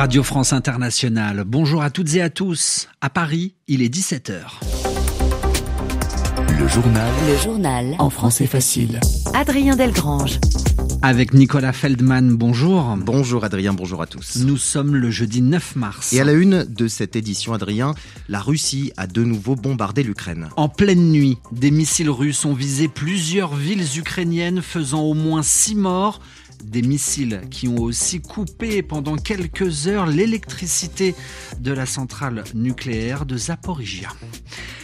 Radio France Internationale. Bonjour à toutes et à tous. À Paris, il est 17h. Le journal. Le journal. En français facile. Adrien Delgrange. Avec Nicolas Feldman, bonjour. Bonjour Adrien, bonjour à tous. Nous sommes le jeudi 9 mars. Et à la une de cette édition, Adrien, la Russie a de nouveau bombardé l'Ukraine. En pleine nuit, des missiles russes ont visé plusieurs villes ukrainiennes, faisant au moins six morts des missiles qui ont aussi coupé pendant quelques heures l'électricité de la centrale nucléaire de Zaporizhia.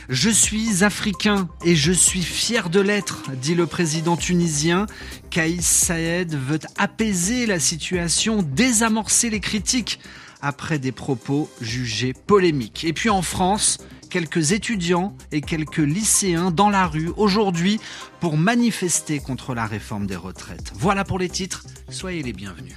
Je suis africain et je suis fier de l'être, dit le président tunisien. Kaïs Saïed veut apaiser la situation, désamorcer les critiques après des propos jugés polémiques. Et puis en France, quelques étudiants et quelques lycéens dans la rue aujourd'hui pour manifester contre la réforme des retraites. Voilà pour les titres, soyez les bienvenus.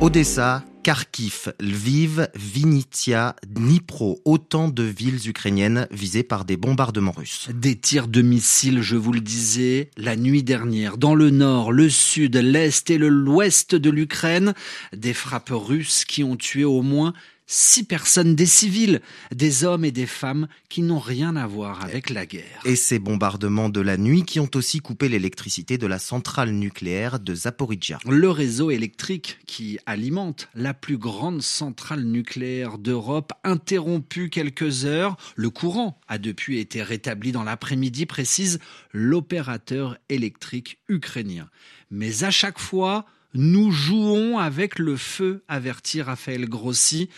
Odessa, Kharkiv, Lviv, Vinnytsia, Dnipro, autant de villes ukrainiennes visées par des bombardements russes. Des tirs de missiles, je vous le disais, la nuit dernière, dans le nord, le sud, l'est et l'ouest de l'Ukraine, des frappes russes qui ont tué au moins six personnes, des civils, des hommes et des femmes qui n'ont rien à voir avec la guerre. Et ces bombardements de la nuit qui ont aussi coupé l'électricité de la centrale nucléaire de Zaporizhia. Le réseau électrique qui alimente la plus grande centrale nucléaire d'Europe interrompu quelques heures. Le courant a depuis été rétabli dans l'après-midi, précise l'opérateur électrique ukrainien. Mais à chaque fois, nous jouons avec le feu, avertit Raphaël Grossi,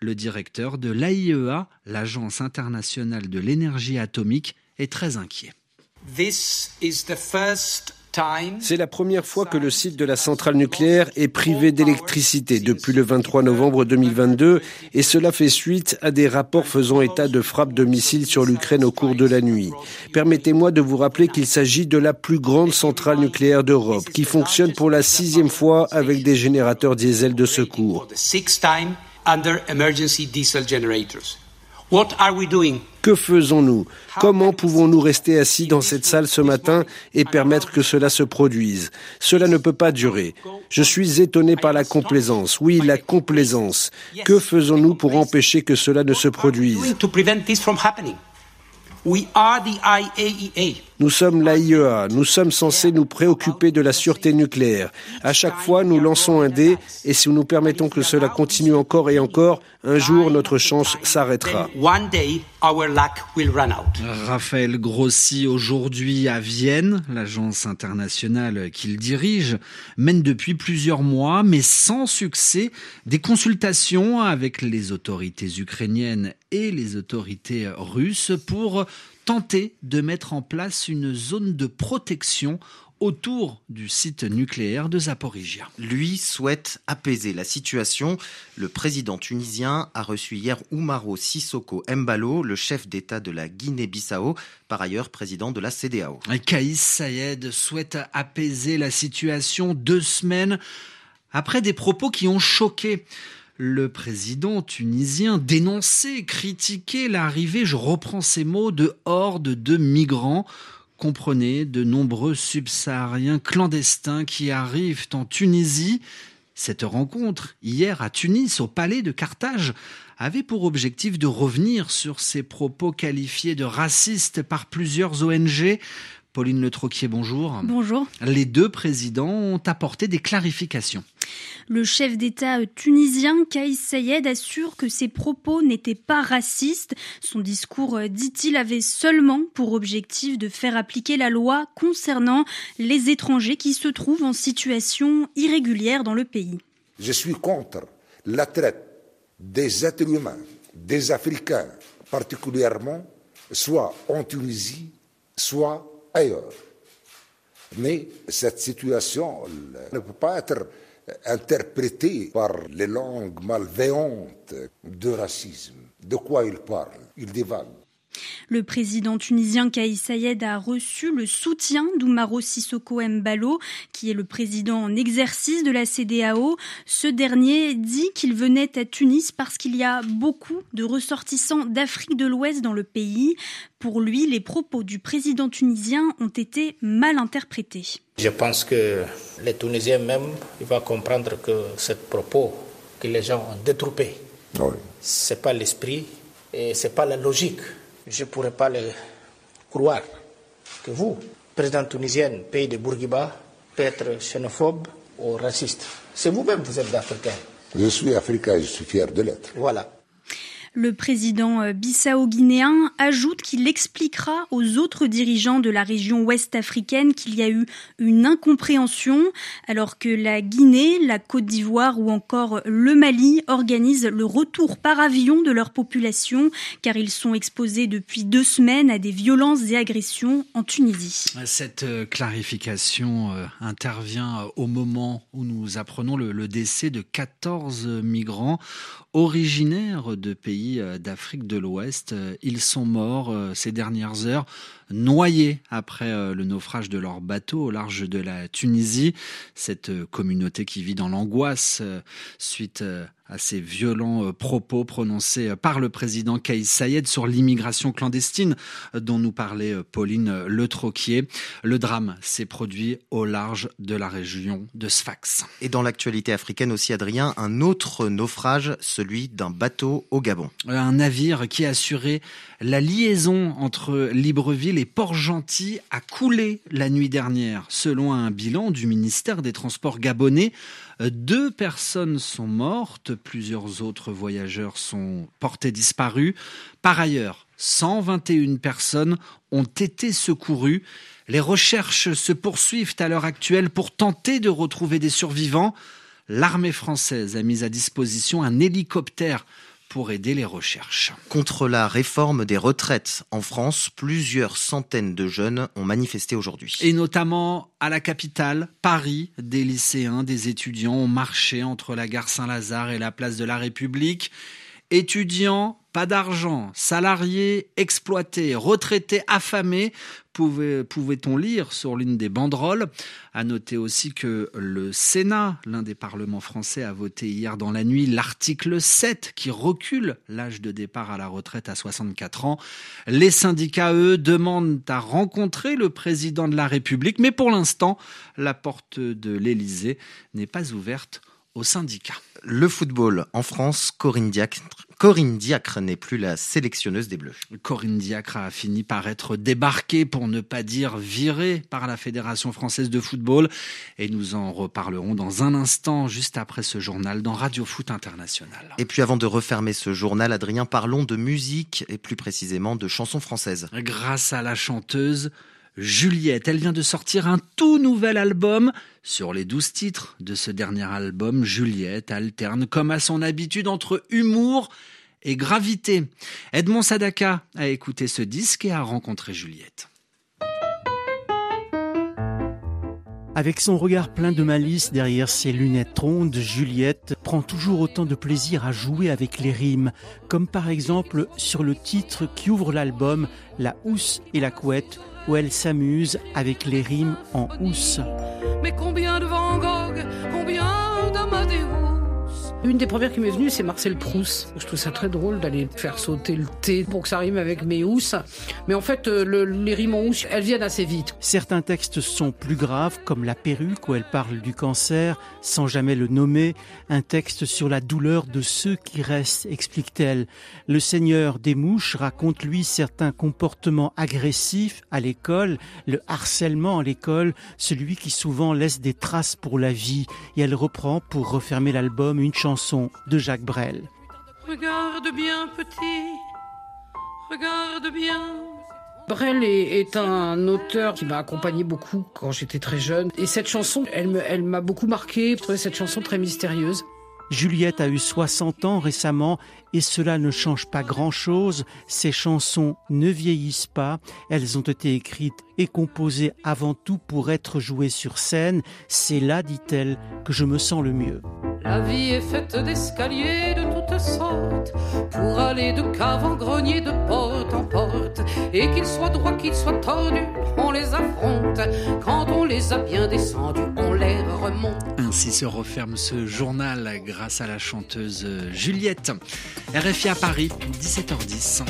le directeur de l'AIEA, l'Agence internationale de l'énergie atomique, est très inquiet. C'est la première fois que le site de la centrale nucléaire est privé d'électricité depuis le 23 novembre 2022 et cela fait suite à des rapports faisant état de frappes de missiles sur l'Ukraine au cours de la nuit. Permettez-moi de vous rappeler qu'il s'agit de la plus grande centrale nucléaire d'Europe qui fonctionne pour la sixième fois avec des générateurs diesel de secours. Que faisons-nous? Comment pouvons-nous rester assis dans cette salle ce matin et permettre que cela se produise? Cela ne peut pas durer. Je suis étonné par la complaisance. Oui, la complaisance. Que faisons-nous pour empêcher que cela ne se produise? Nous sommes l'AIEA. Nous sommes censés nous préoccuper de la sûreté nucléaire. À chaque fois, nous lançons un dé et si nous permettons que cela continue encore et encore, un jour notre chance s'arrêtera. Raphaël Grossi, aujourd'hui à Vienne, l'agence internationale qu'il dirige, mène depuis plusieurs mois, mais sans succès, des consultations avec les autorités ukrainiennes et les autorités russes pour tenter de mettre en place une zone de protection autour du site nucléaire de Zaporizhia. Lui souhaite apaiser la situation. Le président tunisien a reçu hier Oumaro Sissoko Mbalo, le chef d'État de la Guinée-Bissau, par ailleurs président de la CDAO. Kaïs Saïed souhaite apaiser la situation deux semaines après des propos qui ont choqué le président tunisien dénonçait, critiquait l'arrivée, je reprends ces mots, de hordes de migrants comprenez de nombreux subsahariens clandestins qui arrivent en Tunisie. Cette rencontre, hier à Tunis, au palais de Carthage, avait pour objectif de revenir sur ces propos qualifiés de racistes par plusieurs ONG. Pauline Le Troquier, bonjour. Bonjour. Les deux présidents ont apporté des clarifications. Le chef d'État tunisien Kais Sayed assure que ses propos n'étaient pas racistes. Son discours, euh, dit-il, avait seulement pour objectif de faire appliquer la loi concernant les étrangers qui se trouvent en situation irrégulière dans le pays. Je suis contre la traite des êtres humains, des Africains particulièrement, soit en Tunisie, soit ailleurs. Mais cette situation ne peut pas être interprété par les langues malveillantes de racisme. De quoi il parle? Il divague. Le président tunisien Kais Sayed a reçu le soutien d'Oumaro Sissoko Mbalo, qui est le président en exercice de la CDAO. Ce dernier dit qu'il venait à Tunis parce qu'il y a beaucoup de ressortissants d'Afrique de l'Ouest dans le pays. Pour lui, les propos du président tunisien ont été mal interprétés. Je pense que les Tunisiens même, ils vont comprendre que ce propos que les gens ont détroupé, ce c'est pas l'esprit et c'est pas la logique je ne pourrais pas le croire que vous, président tunisien, pays de Bourguiba, peut être xénophobe ou raciste. C'est vous-même, vous êtes africain. Je suis africain, je suis fier de l'être. Voilà. Le président euh, bissau-guinéen ajoute qu'il expliquera aux autres dirigeants de la région ouest africaine qu'il y a eu une incompréhension alors que la Guinée, la Côte d'Ivoire ou encore le Mali organisent le retour par avion de leur population car ils sont exposés depuis deux semaines à des violences et agressions en Tunisie. Cette euh, clarification euh, intervient au moment où nous apprenons le décès de 14 migrants originaires de pays euh, d'Afrique de l'Ouest. Euh, ils sont morts euh, ces dernières heures noyés après le naufrage de leur bateau au large de la Tunisie. Cette communauté qui vit dans l'angoisse suite à ces violents euh, propos prononcés euh, par le président Kais Sayed sur l'immigration clandestine euh, dont nous parlait Pauline Le Troquier. Le drame s'est produit au large de la région de Sfax. Et dans l'actualité africaine aussi, Adrien, un autre naufrage, celui d'un bateau au Gabon. Un navire qui assurait la liaison entre Libreville et Port-Gentil a coulé la nuit dernière. Selon un bilan du ministère des Transports gabonais, deux personnes sont mortes, plusieurs autres voyageurs sont portés disparus. Par ailleurs, 121 personnes ont été secourues. Les recherches se poursuivent à l'heure actuelle pour tenter de retrouver des survivants. L'armée française a mis à disposition un hélicoptère pour aider les recherches. Contre la réforme des retraites en France, plusieurs centaines de jeunes ont manifesté aujourd'hui. Et notamment à la capitale, Paris, des lycéens, des étudiants ont marché entre la gare Saint-Lazare et la place de la République. Étudiants, pas d'argent, salariés exploités, retraités affamés, pouvait-on lire sur l'une des banderoles. À noter aussi que le Sénat, l'un des parlements français, a voté hier dans la nuit l'article 7 qui recule l'âge de départ à la retraite à 64 ans. Les syndicats, eux, demandent à rencontrer le président de la République, mais pour l'instant, la porte de l'Élysée n'est pas ouverte aux syndicats. Le football en France, Corinne Diacre, Corinne Diacre n'est plus la sélectionneuse des Bleus. Corinne Diacre a fini par être débarquée, pour ne pas dire virée, par la Fédération française de football. Et nous en reparlerons dans un instant, juste après ce journal, dans Radio Foot International. Et puis avant de refermer ce journal, Adrien, parlons de musique et plus précisément de chansons françaises. Grâce à la chanteuse Juliette. Elle vient de sortir un tout nouvel album. Sur les douze titres de ce dernier album, Juliette alterne comme à son habitude entre humour et gravité. Edmond Sadaka a écouté ce disque et a rencontré Juliette. Avec son regard plein de malice derrière ses lunettes rondes, Juliette prend toujours autant de plaisir à jouer avec les rimes, comme par exemple sur le titre qui ouvre l'album La housse et la couette, où elle s'amuse avec les rimes en housse. Mais combien de Van Gogh, combien d'Amadeus une des premières qui m'est venue, c'est Marcel Proust. Je trouve ça très drôle d'aller faire sauter le thé pour que ça rime avec mes housses. Mais en fait, euh, les rimes en housse, elles viennent assez vite. Certains textes sont plus graves, comme La perruque, où elle parle du cancer, sans jamais le nommer. Un texte sur la douleur de ceux qui restent, explique-t-elle. Le Seigneur des mouches raconte, lui, certains comportements agressifs à l'école, le harcèlement à l'école, celui qui souvent laisse des traces pour la vie. Et elle reprend, pour refermer l'album, une chanson chanson de Jacques Brel. Regarde bien petit, regarde bien. Brel est, un auteur qui m'a accompagné beaucoup quand j'étais très jeune. Et cette chanson, elle, elle m'a beaucoup marqué. Je trouvais cette chanson très mystérieuse. Juliette a eu 60 ans récemment et cela ne change pas grand-chose. Ses chansons ne vieillissent pas. Elles ont été écrites et composées avant tout pour être jouées sur scène. C'est là, dit-elle, que je me sens le mieux. La vie est faite d'escaliers de toutes sortes pour aller de cave en grenier, de porte en porte. Et qu'ils soient droits, qu'ils soient tordus, on les affronte. Quand on les a bien descendus, on les ainsi se referme ce journal grâce à la chanteuse Juliette. RFI à Paris, 17h10.